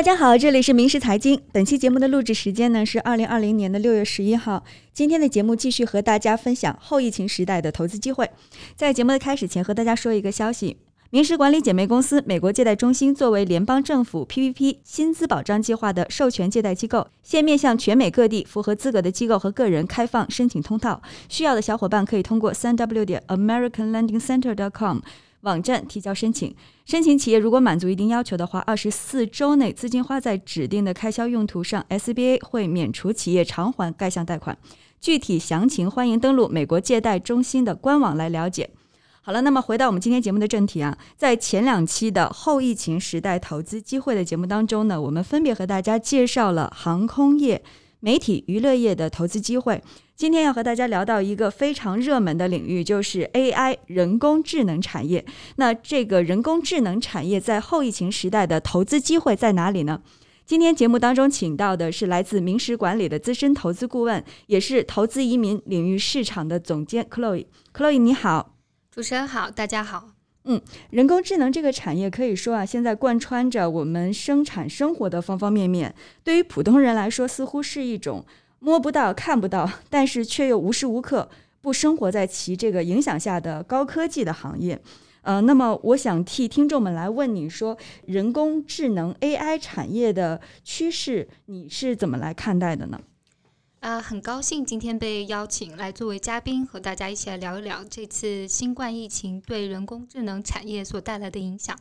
大家好，这里是明时财经。本期节目的录制时间呢是二零二零年的六月十一号。今天的节目继续和大家分享后疫情时代的投资机会。在节目的开始前，和大家说一个消息：明时管理姐妹公司美国借贷中心作为联邦政府 PPP 薪资保障计划的授权借贷机构，现面向全美各地符合资格的机构和个人开放申请通道。需要的小伙伴可以通过三 W 点 AmericanLendingCenter.com。网站提交申请，申请企业如果满足一定要求的话，二十四周内资金花在指定的开销用途上，SBA 会免除企业偿还该项贷款。具体详情欢迎登录美国借贷中心的官网来了解。好了，那么回到我们今天节目的正题啊，在前两期的后疫情时代投资机会的节目当中呢，我们分别和大家介绍了航空业、媒体娱乐业的投资机会。今天要和大家聊到一个非常热门的领域，就是 AI 人工智能产业。那这个人工智能产业在后疫情时代的投资机会在哪里呢？今天节目当中请到的是来自明石管理的资深投资顾问，也是投资移民领域市场的总监 Chloe。Chloe 你好，主持人好，大家好。嗯，人工智能这个产业可以说啊，现在贯穿着我们生产生活的方方面面。对于普通人来说，似乎是一种。摸不到、看不到，但是却又无时无刻不生活在其这个影响下的高科技的行业。呃，那么我想替听众们来问你说，人工智能 AI 产业的趋势，你是怎么来看待的呢？啊，很高兴今天被邀请来作为嘉宾，和大家一起来聊一聊这次新冠疫情对人工智能产业所带来的影响。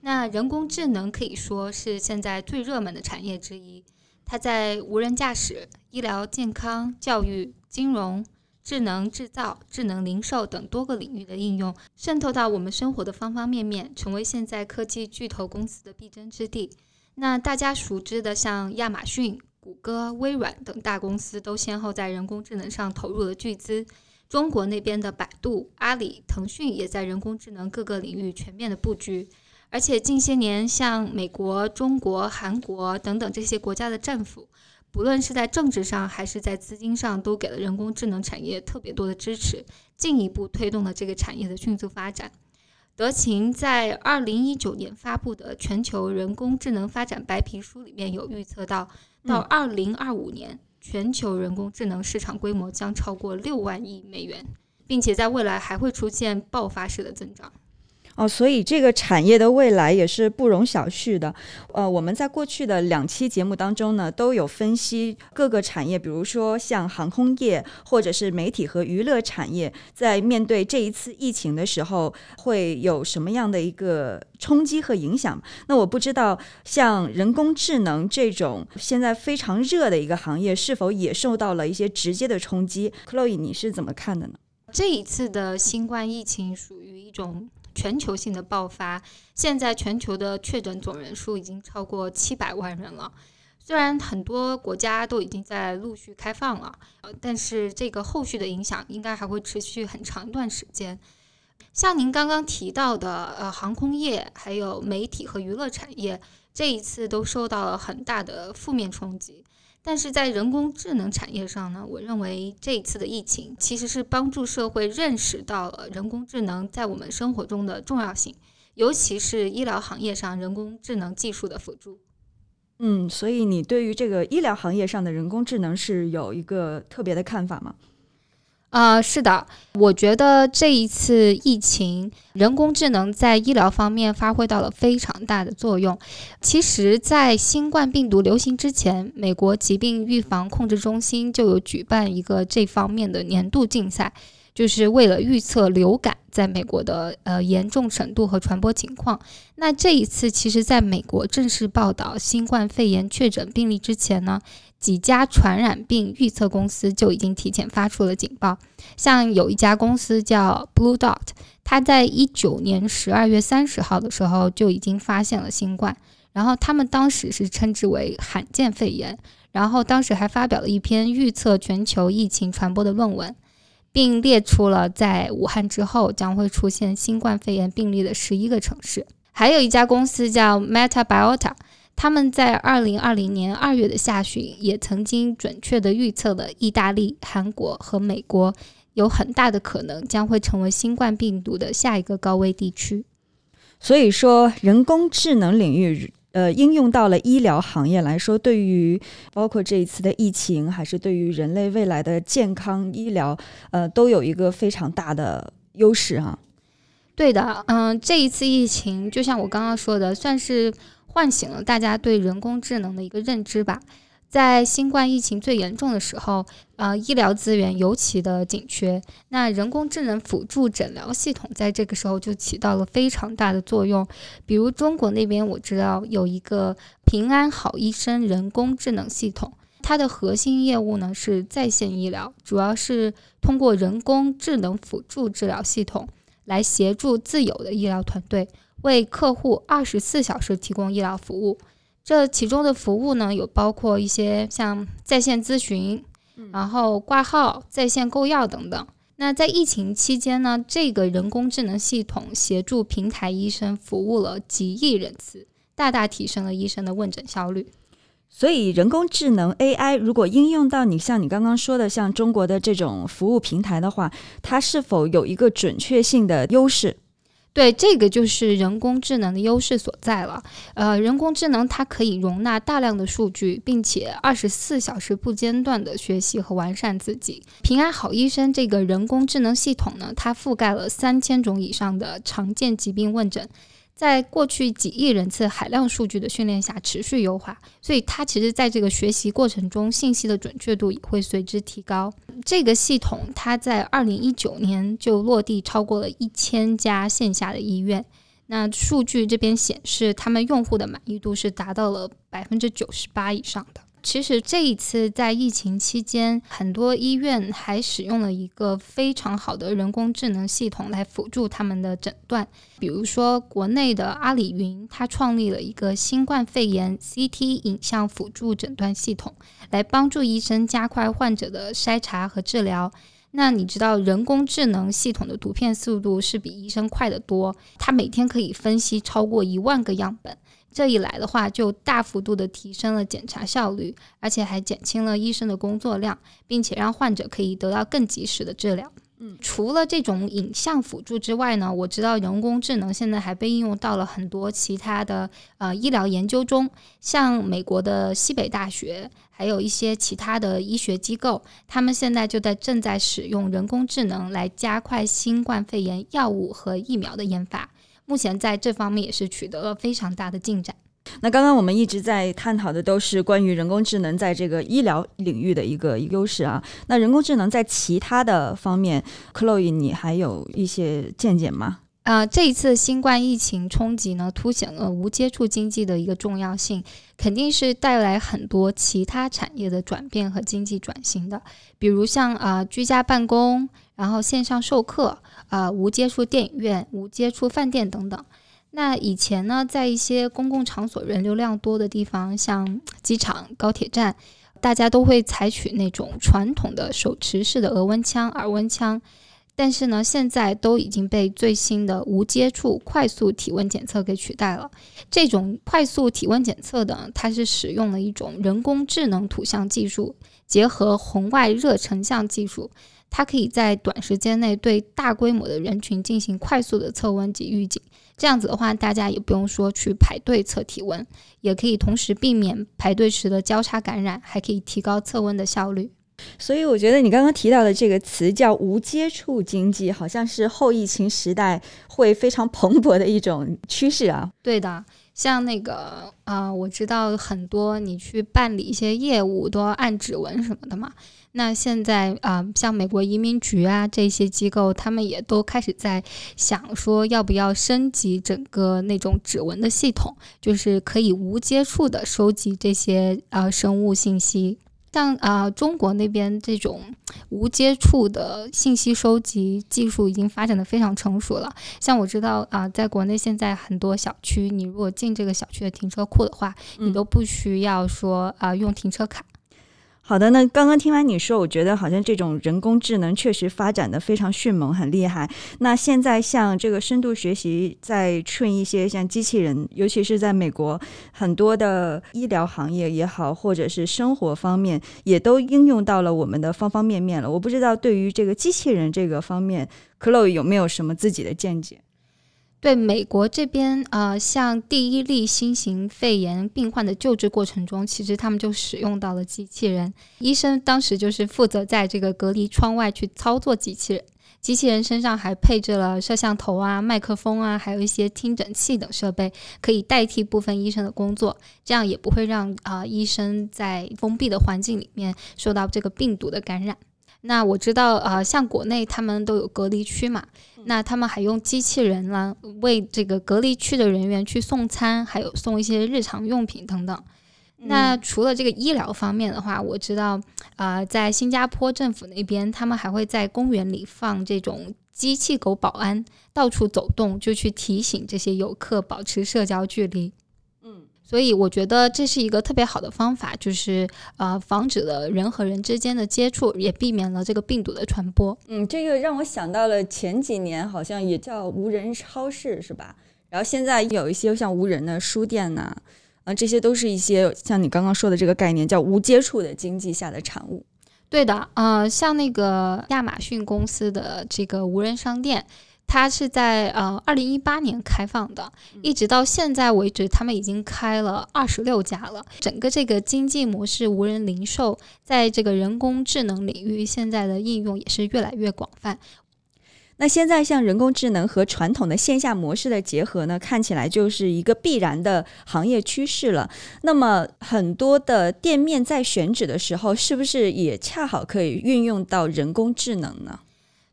那人工智能可以说是现在最热门的产业之一。它在无人驾驶、医疗健康、教育、金融、智能制造、智能零售等多个领域的应用，渗透到我们生活的方方面面，成为现在科技巨头公司的必争之地。那大家熟知的，像亚马逊、谷歌、微软等大公司，都先后在人工智能上投入了巨资。中国那边的百度、阿里、腾讯也在人工智能各个领域全面的布局。而且近些年，像美国、中国、韩国等等这些国家的政府，不论是在政治上还是在资金上，都给了人工智能产业特别多的支持，进一步推动了这个产业的迅速发展。德勤在二零一九年发布的《全球人工智能发展白皮书》里面有预测到，到二零二五年，全球人工智能市场规模将超过六万亿美元，并且在未来还会出现爆发式的增长。哦，所以这个产业的未来也是不容小觑的。呃，我们在过去的两期节目当中呢，都有分析各个产业，比如说像航空业或者是媒体和娱乐产业，在面对这一次疫情的时候，会有什么样的一个冲击和影响？那我不知道，像人工智能这种现在非常热的一个行业，是否也受到了一些直接的冲击？Chloe，你是怎么看的呢？这一次的新冠疫情属于一种。全球性的爆发，现在全球的确诊总人数已经超过七百万人了。虽然很多国家都已经在陆续开放了，但是这个后续的影响应该还会持续很长一段时间。像您刚刚提到的，呃，航空业、还有媒体和娱乐产业，这一次都受到了很大的负面冲击。但是在人工智能产业上呢，我认为这一次的疫情其实是帮助社会认识到了人工智能在我们生活中的重要性，尤其是医疗行业上人工智能技术的辅助。嗯，所以你对于这个医疗行业上的人工智能是有一个特别的看法吗？啊，是的，我觉得这一次疫情，人工智能在医疗方面发挥到了非常大的作用。其实，在新冠病毒流行之前，美国疾病预防控制中心就有举办一个这方面的年度竞赛。就是为了预测流感在美国的呃严重程度和传播情况。那这一次，其实在美国正式报道新冠肺炎确诊病例之前呢，几家传染病预测公司就已经提前发出了警报。像有一家公司叫 Blue Dot，它在一九年十二月三十号的时候就已经发现了新冠，然后他们当时是称之为罕见肺炎，然后当时还发表了一篇预测全球疫情传播的论文。并列出了在武汉之后将会出现新冠肺炎病例的十一个城市。还有一家公司叫 MetaBiota，他们在二零二零年二月的下旬也曾经准确地预测了意大利、韩国和美国有很大的可能将会成为新冠病毒的下一个高危地区。所以说，人工智能领域。呃应用到了医疗行业来说，对于包括这一次的疫情，还是对于人类未来的健康医疗，呃，都有一个非常大的优势啊。对的，嗯，这一次疫情，就像我刚刚说的，算是唤醒了大家对人工智能的一个认知吧。在新冠疫情最严重的时候，呃，医疗资源尤其的紧缺，那人工智能辅助诊疗系统在这个时候就起到了非常大的作用。比如中国那边我知道有一个平安好医生人工智能系统，它的核心业务呢是在线医疗，主要是通过人工智能辅助治疗系统。来协助自有的医疗团队为客户二十四小时提供医疗服务。这其中的服务呢，有包括一些像在线咨询，然后挂号、在线购药等等。那在疫情期间呢，这个人工智能系统协助平台医生服务了几亿人次，大大提升了医生的问诊效率。所以，人工智能 AI 如果应用到你像你刚刚说的像中国的这种服务平台的话，它是否有一个准确性的优势？对，这个就是人工智能的优势所在了。呃，人工智能它可以容纳大量的数据，并且二十四小时不间断的学习和完善自己。平安好医生这个人工智能系统呢，它覆盖了三千种以上的常见疾病问诊。在过去几亿人次海量数据的训练下持续优化，所以它其实在这个学习过程中，信息的准确度也会随之提高。这个系统它在二零一九年就落地超过了一千家线下的医院，那数据这边显示，他们用户的满意度是达到了百分之九十八以上的。其实这一次在疫情期间，很多医院还使用了一个非常好的人工智能系统来辅助他们的诊断。比如说，国内的阿里云，它创立了一个新冠肺炎 CT 影像辅助诊断系统，来帮助医生加快患者的筛查和治疗。那你知道，人工智能系统的图片速度是比医生快得多，它每天可以分析超过一万个样本。这一来的话，就大幅度的提升了检查效率，而且还减轻了医生的工作量，并且让患者可以得到更及时的治疗。嗯，除了这种影像辅助之外呢，我知道人工智能现在还被应用到了很多其他的呃医疗研究中，像美国的西北大学，还有一些其他的医学机构，他们现在就在正在使用人工智能来加快新冠肺炎药物和疫苗的研发。目前在这方面也是取得了非常大的进展。那刚刚我们一直在探讨的都是关于人工智能在这个医疗领域的一个优势啊。那人工智能在其他的方面，Chloe，你还有一些见解吗？啊，这一次新冠疫情冲击呢，凸显了无接触经济的一个重要性，肯定是带来很多其他产业的转变和经济转型的，比如像啊居家办公，然后线上授课。啊，无接触电影院、无接触饭店等等。那以前呢，在一些公共场所人流量多的地方，像机场、高铁站，大家都会采取那种传统的手持式的额温枪、耳温枪。但是呢，现在都已经被最新的无接触快速体温检测给取代了。这种快速体温检测的，它是使用了一种人工智能图像技术，结合红外热成像技术。它可以在短时间内对大规模的人群进行快速的测温及预警，这样子的话，大家也不用说去排队测体温，也可以同时避免排队时的交叉感染，还可以提高测温的效率。所以，我觉得你刚刚提到的这个词叫“无接触经济”，好像是后疫情时代会非常蓬勃的一种趋势啊。对的，像那个啊，我知道很多你去办理一些业务都要按指纹什么的嘛。那现在啊，像美国移民局啊这些机构，他们也都开始在想说，要不要升级整个那种指纹的系统，就是可以无接触的收集这些呃生物信息。像啊中国那边这种无接触的信息收集技术已经发展的非常成熟了。像我知道啊，在国内现在很多小区，你如果进这个小区的停车库的话，你都不需要说啊用停车卡。好的，那刚刚听完你说，我觉得好像这种人工智能确实发展的非常迅猛，很厉害。那现在像这个深度学习在 train 一些像机器人，尤其是在美国，很多的医疗行业也好，或者是生活方面，也都应用到了我们的方方面面了。我不知道对于这个机器人这个方面，Chloe 有没有什么自己的见解？对美国这边，呃，像第一例新型肺炎病患的救治过程中，其实他们就使用到了机器人。医生当时就是负责在这个隔离窗外去操作机器人，机器人身上还配置了摄像头啊、麦克风啊，还有一些听诊器等设备，可以代替部分医生的工作，这样也不会让啊医生在封闭的环境里面受到这个病毒的感染。那我知道，呃，像国内他们都有隔离区嘛，那他们还用机器人啦，为这个隔离区的人员去送餐，还有送一些日常用品等等。那除了这个医疗方面的话，我知道，啊，在新加坡政府那边，他们还会在公园里放这种机器狗保安，到处走动，就去提醒这些游客保持社交距离。所以我觉得这是一个特别好的方法，就是呃，防止了人和人之间的接触，也避免了这个病毒的传播。嗯，这个让我想到了前几年好像也叫无人超市，是吧？然后现在有一些像无人的书店呐，啊，这些都是一些像你刚刚说的这个概念，叫无接触的经济下的产物。对的，呃，像那个亚马逊公司的这个无人商店。它是在呃二零一八年开放的，一直到现在为止，他们已经开了二十六家了。整个这个经济模式，无人零售，在这个人工智能领域，现在的应用也是越来越广泛。那现在像人工智能和传统的线下模式的结合呢，看起来就是一个必然的行业趋势了。那么很多的店面在选址的时候，是不是也恰好可以运用到人工智能呢？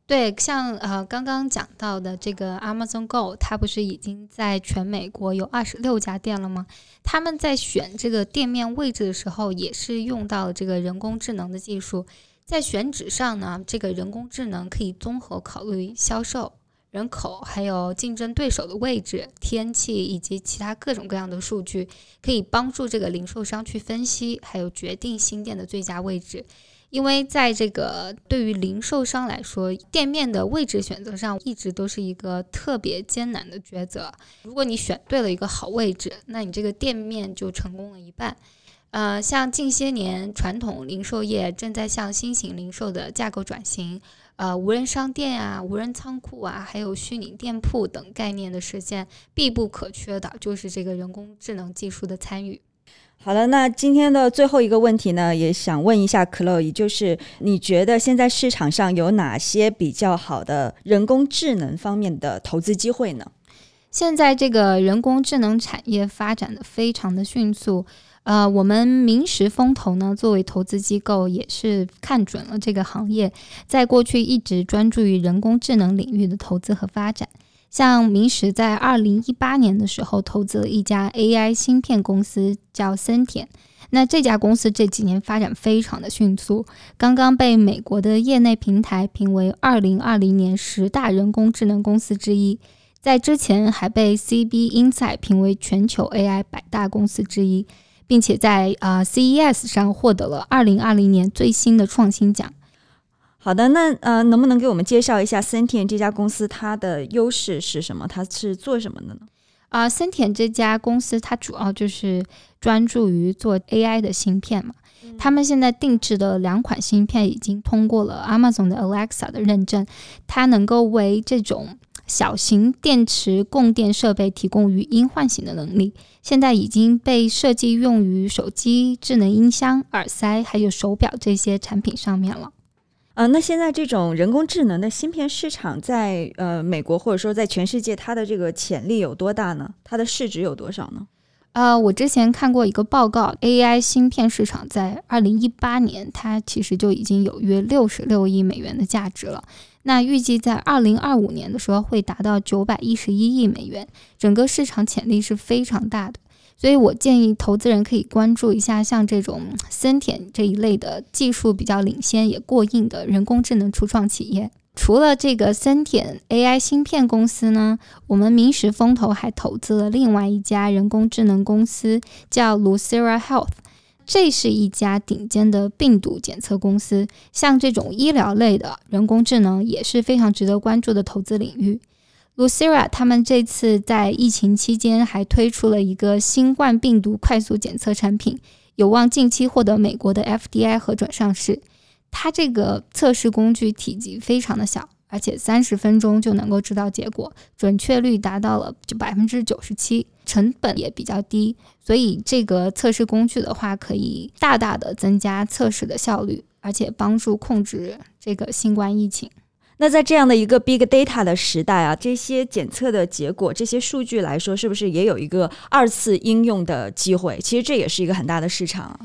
对，像呃刚刚讲到的这个 Amazon Go，它不是已经在全美国有二十六家店了吗？他们在选这个店面位置的时候，也是用到了这个人工智能的技术。在选址上呢，这个人工智能可以综合考虑销售、人口，还有竞争对手的位置、天气以及其他各种各样的数据，可以帮助这个零售商去分析，还有决定新店的最佳位置。因为在这个对于零售商来说，店面的位置选择上一直都是一个特别艰难的抉择。如果你选对了一个好位置，那你这个店面就成功了一半。呃，像近些年传统零售业正在向新型零售的架构转型，呃，无人商店啊、无人仓库啊，还有虚拟店铺等概念的实现，必不可缺的就是这个人工智能技术的参与。好了，那今天的最后一个问题呢，也想问一下 Chloe，就是你觉得现在市场上有哪些比较好的人工智能方面的投资机会呢？现在这个人工智能产业发展的非常的迅速，呃，我们明石风投呢作为投资机构也是看准了这个行业，在过去一直专注于人工智能领域的投资和发展。像明石在二零一八年的时候投资了一家 AI 芯片公司，叫森田。那这家公司这几年发展非常的迅速，刚刚被美国的业内平台评为二零二零年十大人工智能公司之一，在之前还被 CB Insight 评为全球 AI 百大公司之一，并且在啊 CES 上获得了二零二零年最新的创新奖。好的，那呃，能不能给我们介绍一下森田这家公司它的优势是什么？它是做什么的呢？啊，森田这家公司它主要就是专注于做 AI 的芯片嘛。他们现在定制的两款芯片已经通过了 Amazon 的 Alexa 的认证，它能够为这种小型电池供电设备提供语音唤醒的能力。现在已经被设计用于手机、智能音箱、耳塞还有手表这些产品上面了。呃，那现在这种人工智能的芯片市场在呃美国或者说在全世界，它的这个潜力有多大呢？它的市值有多少呢？呃，我之前看过一个报告，AI 芯片市场在二零一八年，它其实就已经有约六十六亿美元的价值了。那预计在二零二五年的时候会达到九百一十一亿美元，整个市场潜力是非常大的。所以我建议投资人可以关注一下像这种森田这一类的技术比较领先也过硬的人工智能初创企业。除了这个森田 AI 芯片公司呢，我们明石风投还投资了另外一家人工智能公司，叫 Lucira Health。这是一家顶尖的病毒检测公司。像这种医疗类的人工智能也是非常值得关注的投资领域。Lucira 他们这次在疫情期间还推出了一个新冠病毒快速检测产品，有望近期获得美国的 FDI 核准上市。它这个测试工具体积非常的小，而且三十分钟就能够知道结果，准确率达到了就百分之九十七，成本也比较低，所以这个测试工具的话，可以大大的增加测试的效率，而且帮助控制这个新冠疫情。那在这样的一个 big data 的时代啊，这些检测的结果、这些数据来说，是不是也有一个二次应用的机会？其实这也是一个很大的市场。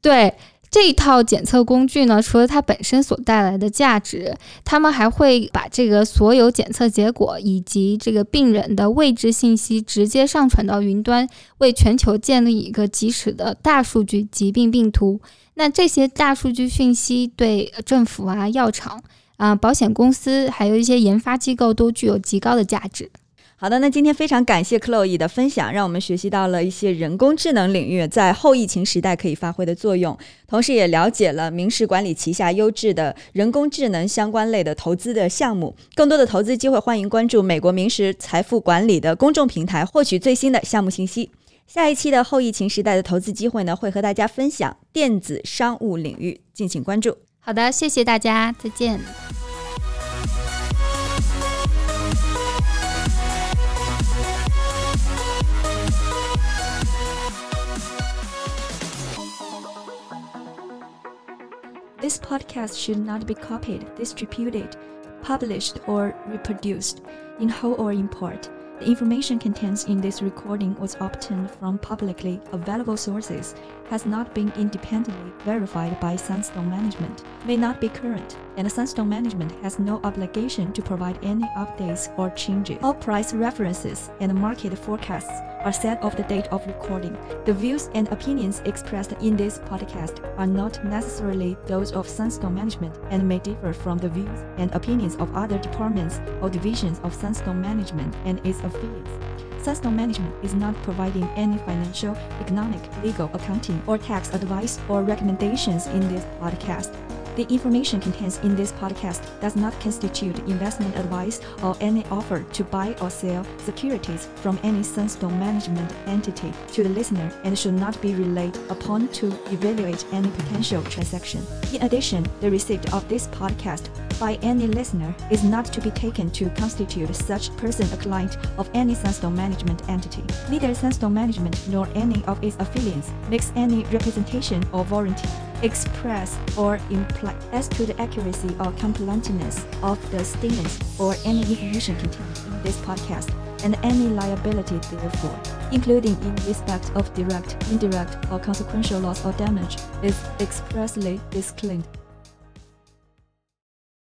对。这一套检测工具呢，除了它本身所带来的价值，他们还会把这个所有检测结果以及这个病人的位置信息直接上传到云端，为全球建立一个及时的大数据疾病病图。那这些大数据讯息对政府啊、药厂啊、保险公司，还有一些研发机构都具有极高的价值。好的，那今天非常感谢 Chloe 的分享，让我们学习到了一些人工智能领域在后疫情时代可以发挥的作用，同时也了解了明石管理旗下优质的人工智能相关类的投资的项目。更多的投资机会，欢迎关注美国明石财富管理的公众平台，获取最新的项目信息。下一期的后疫情时代的投资机会呢，会和大家分享电子商务领域，敬请关注。好的，谢谢大家，再见。This podcast should not be copied, distributed, published, or reproduced in whole or in part. The information contained in this recording was obtained from publicly available sources, has not been independently verified by Sunstone Management, may not be current, and Sunstone Management has no obligation to provide any updates or changes. All price references and market forecasts are set of the date of recording. The views and opinions expressed in this podcast are not necessarily those of Sunstone Management and may differ from the views and opinions of other departments or divisions of Sunstone Management and its affiliates. Sunstone Management is not providing any financial, economic, legal, accounting, or tax advice or recommendations in this podcast. The information contained in this podcast does not constitute investment advice or any offer to buy or sell securities from any Sunstone management entity to the listener and should not be relied upon to evaluate any potential transaction. In addition, the receipt of this podcast by any listener is not to be taken to constitute such person a client of any Sunstone management entity. Neither Sunstone management nor any of its affiliates makes any representation or warranty express or imply as to the accuracy or completeness of the statements or any information contained in this podcast and any liability therefore, including in respect of direct, indirect, or consequential loss or damage, is expressly disclaimed.